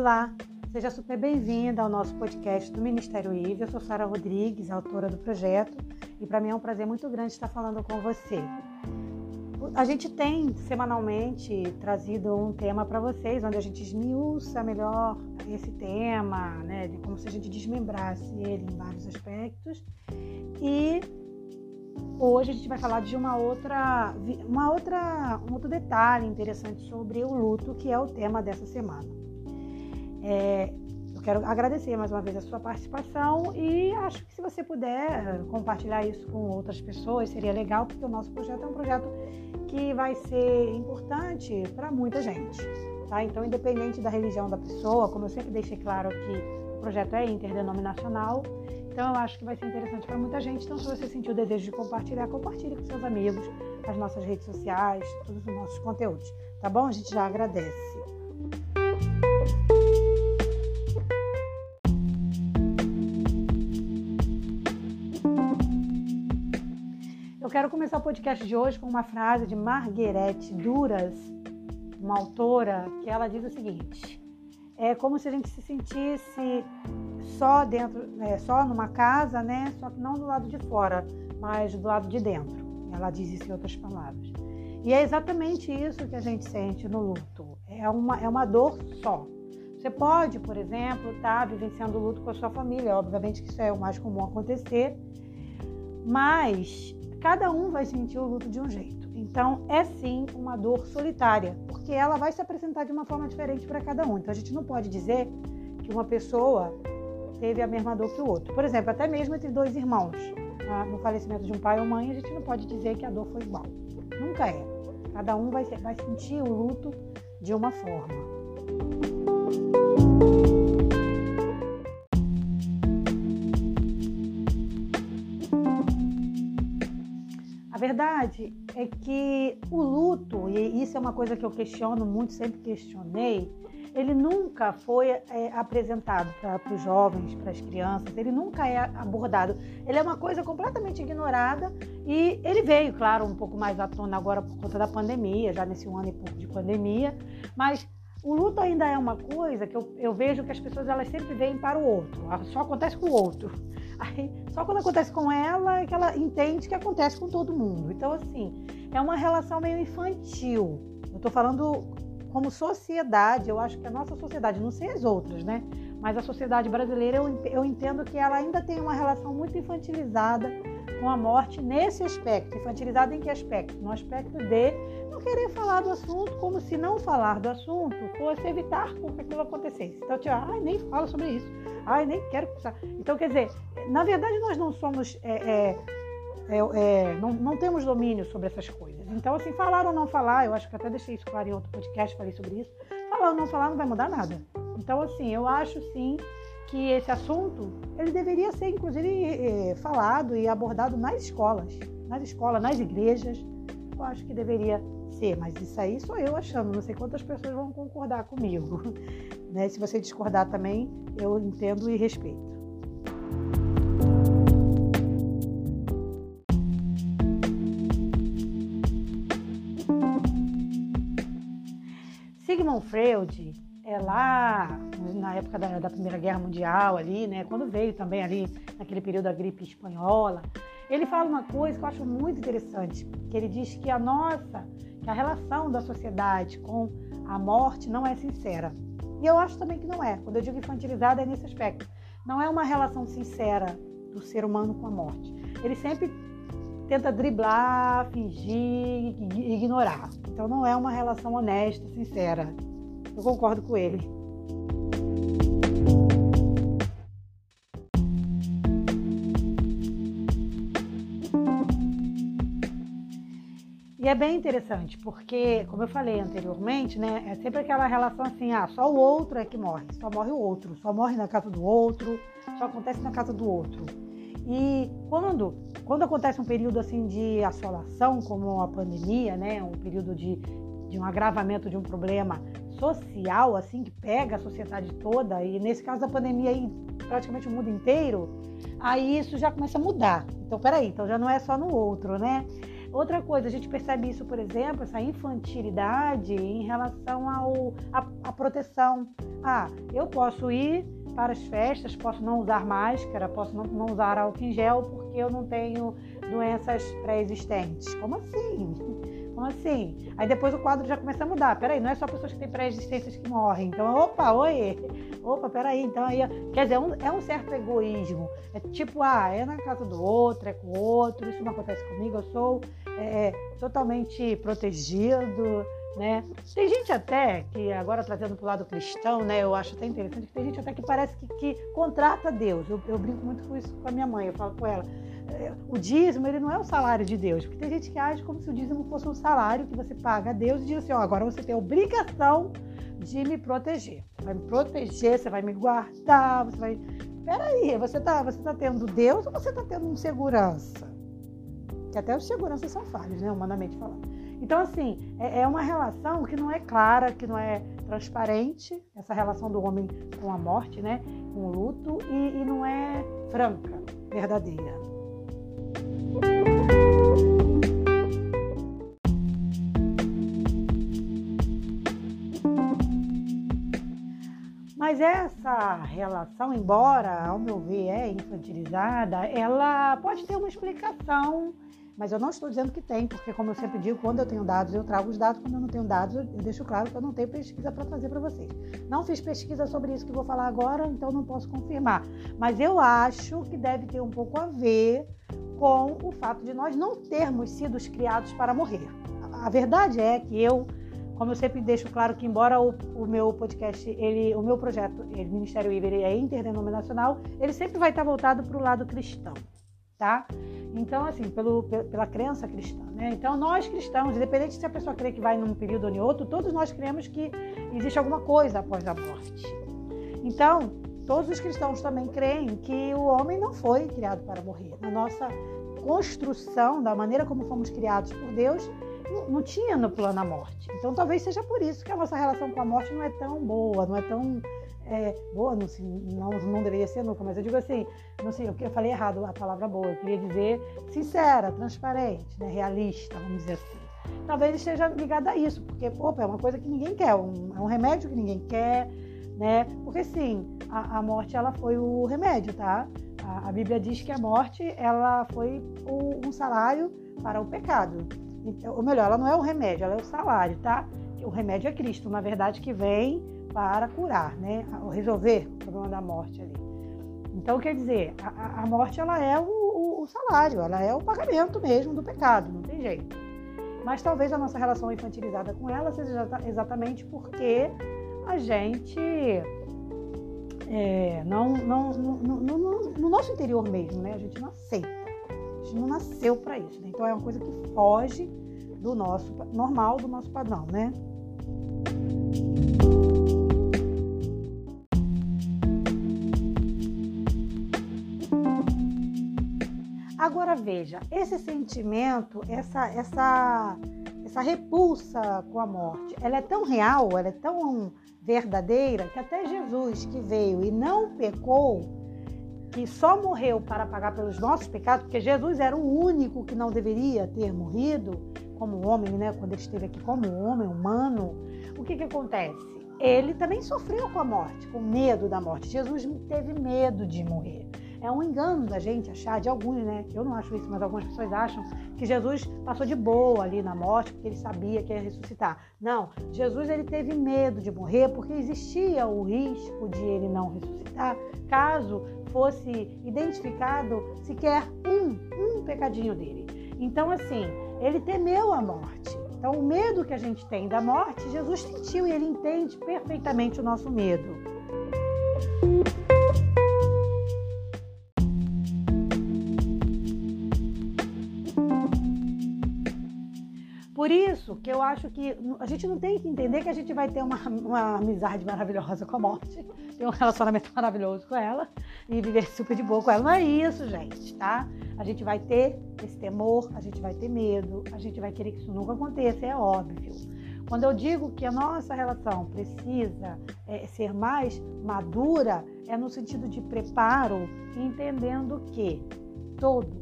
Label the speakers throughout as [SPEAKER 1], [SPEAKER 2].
[SPEAKER 1] Olá, seja super bem-vinda ao nosso podcast do Ministério IVE. Eu sou Sara Rodrigues, autora do projeto, e para mim é um prazer muito grande estar falando com você. A gente tem semanalmente trazido um tema para vocês, onde a gente esmiuça melhor esse tema, né, como se a gente desmembrasse ele em vários aspectos. E hoje a gente vai falar de uma outra, uma outra, um outro detalhe interessante sobre o luto, que é o tema dessa semana. É, eu quero agradecer mais uma vez a sua participação e acho que se você puder compartilhar isso com outras pessoas seria legal, porque o nosso projeto é um projeto que vai ser importante para muita gente. Tá? Então, independente da religião da pessoa, como eu sempre deixei claro aqui, o projeto é interdenominacional, então eu acho que vai ser interessante para muita gente. Então, se você sentir o desejo de compartilhar, compartilhe com seus amigos, as nossas redes sociais, todos os nossos conteúdos. Tá bom? A gente já agradece. Quero começar o podcast de hoje com uma frase de Marguerite Duras, uma autora, que ela diz o seguinte: é como se a gente se sentisse só dentro, é, só numa casa, né? Só que não do lado de fora, mas do lado de dentro. Ela diz isso em outras palavras. E é exatamente isso que a gente sente no luto. É uma, é uma dor só. Você pode, por exemplo, estar tá vivenciando luto com a sua família. Obviamente que isso é o mais comum acontecer. Mas cada um vai sentir o luto de um jeito. Então, é sim uma dor solitária, porque ela vai se apresentar de uma forma diferente para cada um. Então, a gente não pode dizer que uma pessoa teve a mesma dor que o outro. Por exemplo, até mesmo entre dois irmãos, tá? no falecimento de um pai ou mãe, a gente não pode dizer que a dor foi igual. Nunca é. Cada um vai, vai sentir o luto de uma forma. Verdade é que o luto, e isso é uma coisa que eu questiono muito, sempre questionei, ele nunca foi é, apresentado para os jovens, para as crianças, ele nunca é abordado. Ele é uma coisa completamente ignorada e ele veio, claro, um pouco mais à tona agora por conta da pandemia, já nesse um ano e pouco de pandemia, mas o luto ainda é uma coisa que eu, eu vejo que as pessoas elas sempre veem para o outro, só acontece com o outro. Aí, só quando acontece com ela é que ela entende que acontece com todo mundo. Então, assim, é uma relação meio infantil. Eu estou falando como sociedade, eu acho que a nossa sociedade, não sei as outras, né? Mas a sociedade brasileira, eu, eu entendo que ela ainda tem uma relação muito infantilizada com a morte nesse aspecto. Infantilizada em que aspecto? No aspecto de não querer falar do assunto, como se não falar do assunto fosse evitar que aquilo acontecesse. Então, tipo, ai, nem fala sobre isso. Ai, nem quero pensar. Então, quer dizer, na verdade, nós não somos. É, é, é, é, não, não, temos domínio sobre essas coisas. Então, assim, falar ou não falar, eu acho que até deixei isso claro em outro podcast, falei sobre isso. Falar ou não falar não vai mudar nada. Então, assim, eu acho sim que esse assunto ele deveria ser, inclusive, é, falado e abordado nas escolas, nas escolas, nas igrejas. Eu acho que deveria ser, mas isso aí sou eu achando. Não sei quantas pessoas vão concordar comigo. Né? Se você discordar também, eu entendo e respeito. Sigmund Freud, é lá na época da, da, Primeira Guerra Mundial ali, né, quando veio também ali naquele período da gripe espanhola, ele fala uma coisa que eu acho muito interessante, que ele diz que a nossa, que a relação da sociedade com a morte não é sincera. E eu acho também que não é. Quando eu digo infantilizada é nesse aspecto. Não é uma relação sincera do ser humano com a morte. Ele sempre tenta driblar, fingir, ignorar. Então não é uma relação honesta, sincera. Eu concordo com ele. E é bem interessante, porque, como eu falei anteriormente, né, é sempre aquela relação assim, ah, só o outro é que morre, só morre o outro, só morre na casa do outro, só acontece na casa do outro. E quando, quando acontece um período assim de assolação, como a pandemia, né, um período de, de um agravamento de um problema social, assim, que pega a sociedade toda, e nesse caso da pandemia aí, praticamente o mundo inteiro, aí isso já começa a mudar. Então, peraí, então já não é só no outro, né? Outra coisa, a gente percebe isso, por exemplo, essa infantilidade em relação ao, a, a proteção. Ah, eu posso ir para as festas, posso não usar máscara, posso não, não usar álcool em gel porque eu não tenho doenças pré-existentes. Como assim? Como assim? Aí depois o quadro já começa a mudar. Peraí, não é só pessoas que têm pré-existências que morrem. Então, opa, oi, opa, peraí. Então, aí, quer dizer, é um, é um certo egoísmo. É tipo, ah, é na casa do outro, é com o outro, isso não acontece comigo, eu sou é, totalmente protegido né? Tem gente até que, agora trazendo para o lado cristão, né, eu acho até interessante, que tem gente até que parece que, que contrata Deus. Eu, eu, brinco muito com isso com a minha mãe, eu falo com ela. É, o dízimo, ele não é o salário de Deus, porque tem gente que age como se o dízimo fosse um salário que você paga a Deus e diz assim, ó, agora você tem a obrigação de me proteger. Você vai me proteger, você vai me guardar, você vai... Peraí, você está você tá tendo Deus ou você está tendo um segurança? Que até os seguranças são falhos, né, humanamente falando. Então, assim, é, é uma relação que não é clara, que não é transparente, essa relação do homem com a morte, né? Com o luto, e, e não é franca, verdadeira. Mas essa relação, embora, ao meu ver, é infantilizada, ela pode ter uma explicação mas eu não estou dizendo que tem, porque, como eu sempre digo, quando eu tenho dados, eu trago os dados. Quando eu não tenho dados, eu deixo claro que eu não tenho pesquisa para trazer para vocês. Não fiz pesquisa sobre isso que vou falar agora, então não posso confirmar. Mas eu acho que deve ter um pouco a ver com o fato de nós não termos sido criados para morrer. A verdade é que eu, como eu sempre deixo claro que embora o, o meu podcast, ele, o meu projeto, ele, Ministério Iber, é interdenominacional, ele sempre vai estar voltado para o lado cristão, tá? Então, assim, pelo, pela crença cristã, né? Então, nós cristãos, independente se a pessoa crê que vai num período ou em outro, todos nós cremos que existe alguma coisa após a morte. Então, todos os cristãos também creem que o homem não foi criado para morrer. Na nossa construção, da maneira como fomos criados por Deus, não, tinha no plano a morte. Então, talvez seja por isso que a nossa relação com a morte não é tão boa, não é tão é, boa, não, não, não deveria ser nunca, mas eu digo assim, não sei, eu falei errado a palavra boa, eu queria dizer sincera, transparente, né, realista, vamos dizer assim. Talvez esteja ligada a isso, porque opa, é uma coisa que ninguém quer, um, é um remédio que ninguém quer, né? Porque sim, a, a morte ela foi o remédio, tá? A, a, Bíblia diz que a morte ela foi o, um salário para o pecado. Então, ou melhor, ela não é o remédio, ela é o salário, tá? O remédio é Cristo, na verdade, que vem para curar, né? Resolver o problema da morte ali. Então, quer dizer, a, a morte ela é o, o, o, salário, ela é o pagamento mesmo do pecado, não tem jeito. Mas talvez a nossa relação infantilizada com ela seja exatamente porque a gente é, não, não, no, no, nosso interior mesmo, né? A gente não aceita. A gente não nasceu para isso. Né? Então é uma coisa que foge do nosso normal, do nosso padrão, né? Veja, esse sentimento, essa, essa, essa repulsa com a morte, ela é tão real, ela é tão verdadeira que até Jesus que veio e não pecou, que só morreu para pagar pelos nossos pecados, porque Jesus era o único que não deveria ter morrido como homem, né? Quando ele esteve aqui como homem humano, o que que acontece? Ele também sofreu com a morte, com medo da morte. Jesus teve medo de morrer. É um engano da gente achar, de alguns, né? Eu não acho isso, mas algumas pessoas acham que Jesus passou de boa ali na morte porque ele sabia que ia ressuscitar. Não, Jesus ele teve medo de morrer porque existia o risco de ele não ressuscitar caso fosse identificado sequer um, um pecadinho dele. Então, assim, ele temeu a morte. Então, o medo que a gente tem da morte, Jesus sentiu e ele entende perfeitamente o nosso medo. Por isso que eu acho que a gente não tem que entender que a gente vai ter uma, uma amizade maravilhosa com a morte, ter um relacionamento maravilhoso com ela e viver super de boa com ela. Não é isso, gente, tá? A gente vai ter esse temor, a gente vai ter medo, a gente vai querer que isso nunca aconteça, é óbvio. Quando eu digo que a nossa relação precisa é, ser mais madura, é no sentido de preparo, entendendo que todos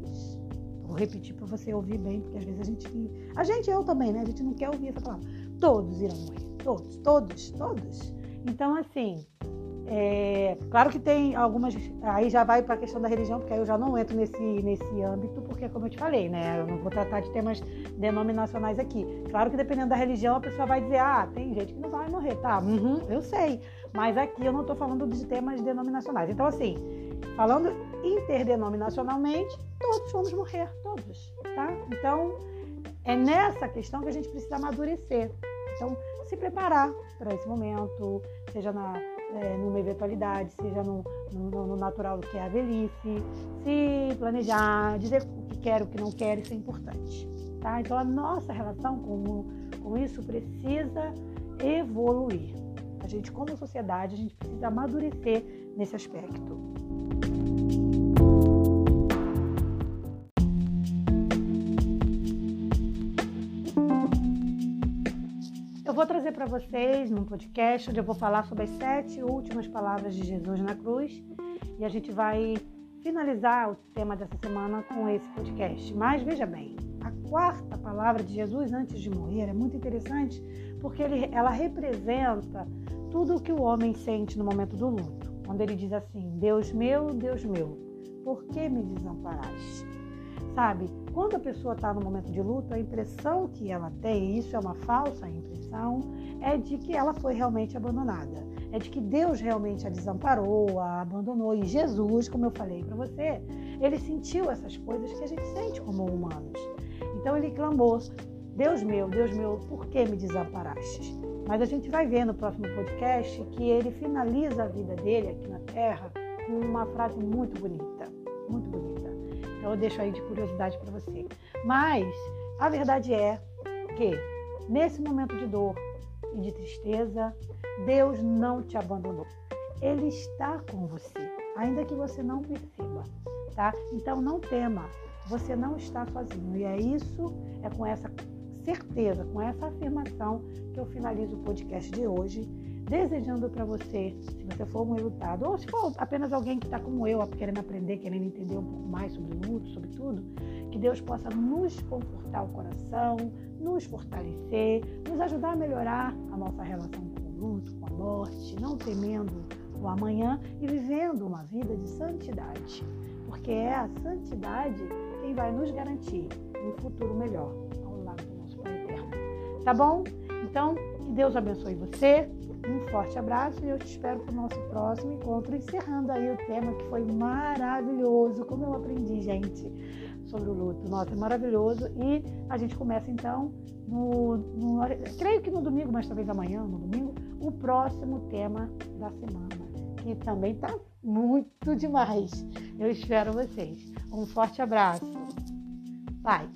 [SPEAKER 1] Vou repetir para você ouvir bem, porque às vezes a gente. A gente, eu também, né? A gente não quer ouvir essa palavra. Todos irão morrer. Todos, todos, todos. Então, assim, é, claro que tem algumas. Aí já vai para a questão da religião, porque aí eu já não entro nesse, nesse âmbito, porque, como eu te falei, né? Eu não vou tratar de temas denominacionais aqui. Claro que dependendo da religião, a pessoa vai dizer: ah, tem gente que não vai morrer. Tá, uhum, eu sei. Mas aqui eu não estou falando de temas denominacionais. Então, assim, falando interdenominacionalmente, todos vamos morrer, todos, tá? Então, é nessa questão que a gente precisa amadurecer. Então, se preparar para esse momento, seja na, é, numa eventualidade, seja no, no, no, natural que é a velhice, se planejar, dizer o que quer, o que não quer, isso é importante. Tá? Então a nossa relação com, com isso precisa evoluir. A gente, como sociedade, a gente precisa amadurecer nesse aspecto. Vou trazer para vocês num podcast onde eu vou falar sobre as sete últimas palavras de Jesus na cruz e a gente vai finalizar o tema dessa semana com esse podcast. Mas veja bem, a quarta palavra de Jesus antes de morrer é muito interessante porque ele, ela representa tudo o que o homem sente no momento do luto. Quando ele diz assim: Deus meu, Deus meu, por que me desamparaste? Sabe, quando a pessoa está no momento de luto, a impressão que ela tem, e isso é uma falsa impressão, é de que ela foi realmente abandonada. É de que Deus realmente a desamparou, a abandonou. E Jesus, como eu falei para você, ele sentiu essas coisas que a gente sente como humanos. Então ele clamou: Deus meu, Deus meu, por que me desamparaste? Mas a gente vai ver no próximo podcast que ele finaliza a vida dele aqui na Terra com uma frase muito bonita, muito bonita. Então eu deixo aí de curiosidade para você. Mas a verdade é que nesse momento de dor e de tristeza, Deus não te abandonou. Ele está com você, ainda que você não perceba, tá? Então não tema, você não está sozinho. E é isso, é com essa certeza, com essa afirmação que eu finalizo o podcast de hoje desejando para você, se você for um enlutado, ou se for apenas alguém que está como eu, querendo aprender, querendo entender um pouco mais sobre luto, sobre tudo, que Deus possa nos confortar o coração, nos fortalecer, nos ajudar a melhorar a nossa relação com o luto, com a morte, não temendo o amanhã e vivendo uma vida de santidade, porque é a santidade quem vai nos garantir um futuro melhor ao lado do nosso Pai Eterno. Tá bom? Então, que Deus abençoe você, um forte abraço e eu te espero para o nosso próximo encontro, encerrando aí o tema que foi maravilhoso, como eu aprendi, gente, sobre o luto. Nossa, é maravilhoso. E a gente começa então no, no creio que no domingo, mas talvez amanhã, no domingo, o próximo tema da semana, que também está muito demais. Eu espero vocês. Um forte abraço. Paz.